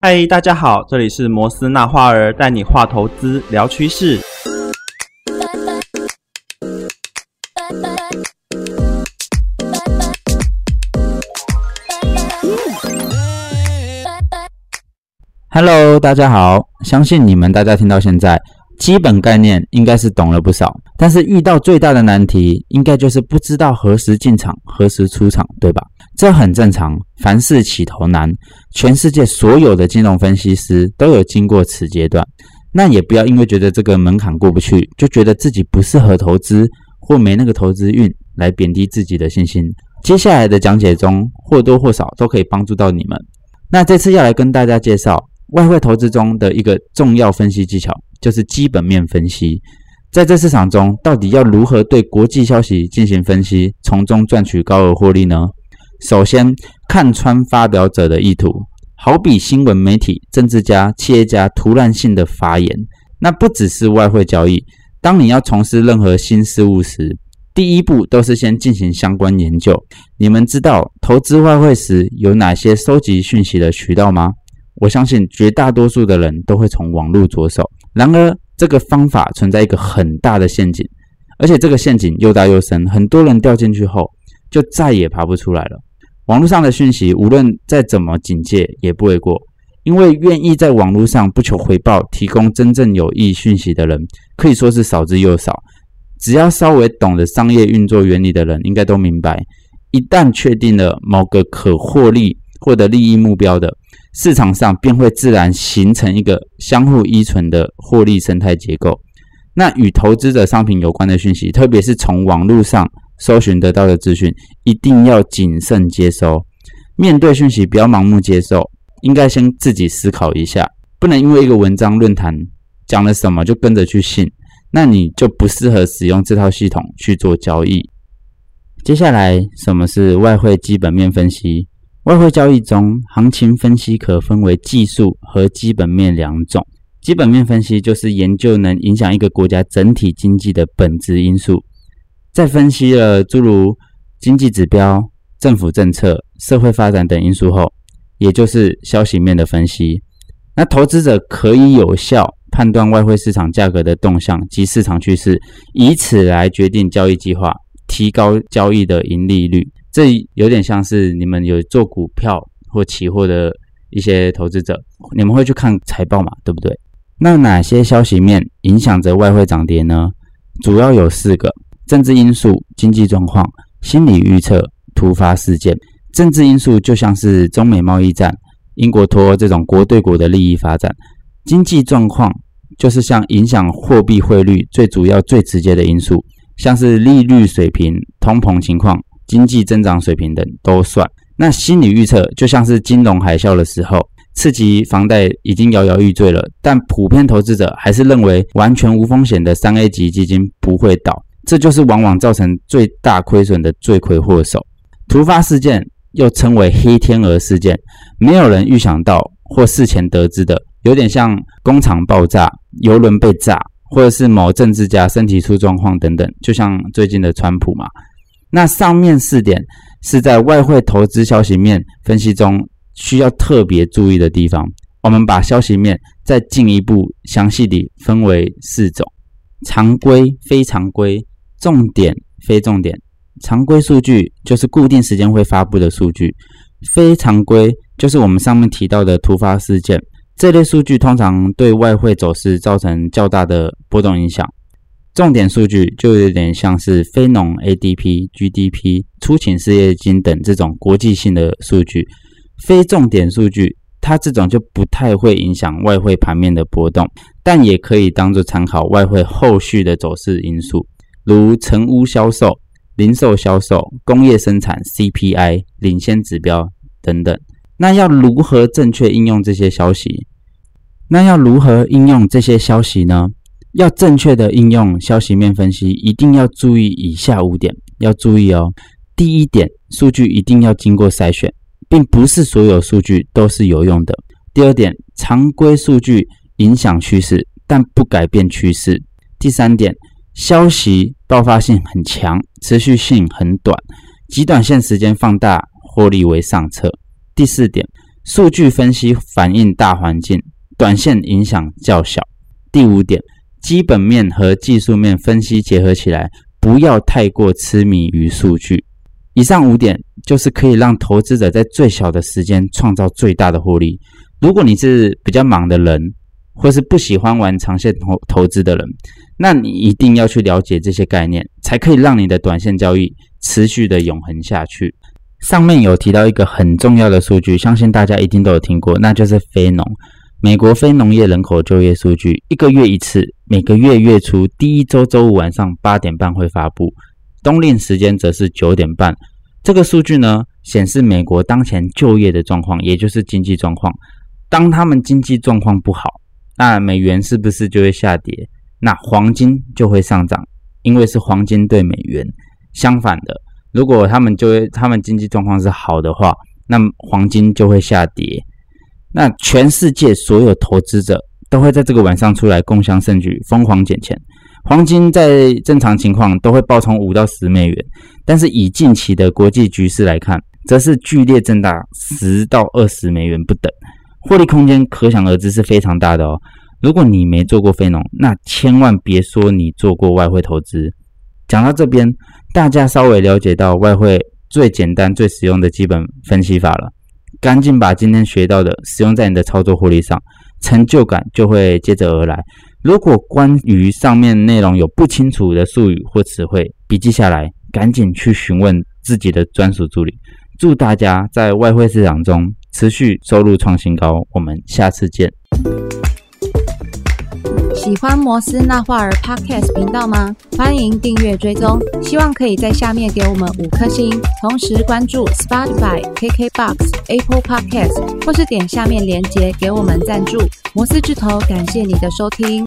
嗨，大家好，这里是摩斯纳花儿带你画投资聊趋势。Hello，大家好，相信你们大家听到现在，基本概念应该是懂了不少，但是遇到最大的难题，应该就是不知道何时进场，何时出场，对吧？这很正常，凡事起头难，全世界所有的金融分析师都有经过此阶段。那也不要因为觉得这个门槛过不去，就觉得自己不适合投资或没那个投资运，来贬低自己的信心。接下来的讲解中，或多或少都可以帮助到你们。那这次要来跟大家介绍。外汇投资中的一个重要分析技巧就是基本面分析。在这市场中，到底要如何对国际消息进行分析，从中赚取高额获利呢？首先，看穿发表者的意图，好比新闻媒体、政治家、企业家突然性的发言。那不只是外汇交易，当你要从事任何新事物时，第一步都是先进行相关研究。你们知道投资外汇时有哪些收集讯息的渠道吗？我相信绝大多数的人都会从网络着手，然而这个方法存在一个很大的陷阱，而且这个陷阱又大又深，很多人掉进去后就再也爬不出来了。网络上的讯息无论再怎么警戒也不为过，因为愿意在网络上不求回报提供真正有益讯息的人可以说是少之又少。只要稍微懂得商业运作原理的人，应该都明白，一旦确定了某个可获利、获得利益目标的。市场上便会自然形成一个相互依存的获利生态结构。那与投资者商品有关的讯息，特别是从网络上搜寻得到的资讯，一定要谨慎接收。面对讯息，不要盲目接受，应该先自己思考一下，不能因为一个文章论坛讲了什么就跟着去信，那你就不适合使用这套系统去做交易。接下来，什么是外汇基本面分析？外汇交易中，行情分析可分为技术和基本面两种。基本面分析就是研究能影响一个国家整体经济的本质因素，在分析了诸如经济指标、政府政策、社会发展等因素后，也就是消息面的分析。那投资者可以有效判断外汇市场价格的动向及市场趋势，以此来决定交易计划，提高交易的盈利率。这有点像是你们有做股票或期货的一些投资者，你们会去看财报嘛？对不对？那哪些消息面影响着外汇涨跌呢？主要有四个：政治因素、经济状况、心理预测、突发事件。政治因素就像是中美贸易战、英国脱欧这种国对国的利益发展；经济状况就是像影响货币汇率最主要、最直接的因素，像是利率水平、通膨情况。经济增长水平等都算。那心理预测就像是金融海啸的时候，刺激房贷已经摇摇欲坠了，但普遍投资者还是认为完全无风险的三 A 级基金不会倒，这就是往往造成最大亏损的罪魁祸首。突发事件又称为黑天鹅事件，没有人预想到或事前得知的，有点像工厂爆炸、油轮被炸，或者是某政治家身体出状况等等，就像最近的川普嘛。那上面四点是在外汇投资消息面分析中需要特别注意的地方。我们把消息面再进一步详细地分为四种：常规、非常规、重点、非重点。常规数据就是固定时间会发布的数据，非常规就是我们上面提到的突发事件。这类数据通常对外汇走势造成较大的波动影响。重点数据就有点像是非农 ADP、GDP、出勤失业金等这种国际性的数据。非重点数据，它这种就不太会影响外汇盘面的波动，但也可以当做参考外汇后续的走势因素，如成屋销售、零售销售、工业生产 CPI、领先指标等等。那要如何正确应用这些消息？那要如何应用这些消息呢？要正确的应用消息面分析，一定要注意以下五点。要注意哦，第一点，数据一定要经过筛选，并不是所有数据都是有用的。第二点，常规数据影响趋势，但不改变趋势。第三点，消息爆发性很强，持续性很短，极短线时间放大获利为上策。第四点，数据分析反映大环境，短线影响较小。第五点，基本面和技术面分析结合起来，不要太过痴迷于数据。以上五点就是可以让投资者在最小的时间创造最大的获利。如果你是比较忙的人，或是不喜欢玩长线投投资的人，那你一定要去了解这些概念，才可以让你的短线交易持续的永恒下去。上面有提到一个很重要的数据，相信大家一定都有听过，那就是非农。美国非农业人口就业数据一个月一次，每个月月初第一周周五晚上八点半会发布，冬令时间则是九点半。这个数据呢，显示美国当前就业的状况，也就是经济状况。当他们经济状况不好，那美元是不是就会下跌？那黄金就会上涨，因为是黄金对美元。相反的，如果他们就会他们经济状况是好的话，那么黄金就会下跌。那全世界所有投资者都会在这个晚上出来共享盛举，疯狂捡钱。黄金在正常情况都会爆冲五到十美元，但是以近期的国际局势来看，则是剧烈震荡十到二十美元不等，获利空间可想而知是非常大的哦。如果你没做过非农，那千万别说你做过外汇投资。讲到这边，大家稍微了解到外汇最简单、最实用的基本分析法了。赶紧把今天学到的使用在你的操作获利上，成就感就会接着而来。如果关于上面内容有不清楚的术语或词汇，笔记下来，赶紧去询问自己的专属助理。祝大家在外汇市场中持续收入创新高，我们下次见。喜欢摩斯那画儿 Podcast 频道吗？欢迎订阅追踪，希望可以在下面给我们五颗星，同时关注 Spotify、KKBox、Apple Podcast，或是点下面链接给我们赞助。摩斯之头，感谢你的收听。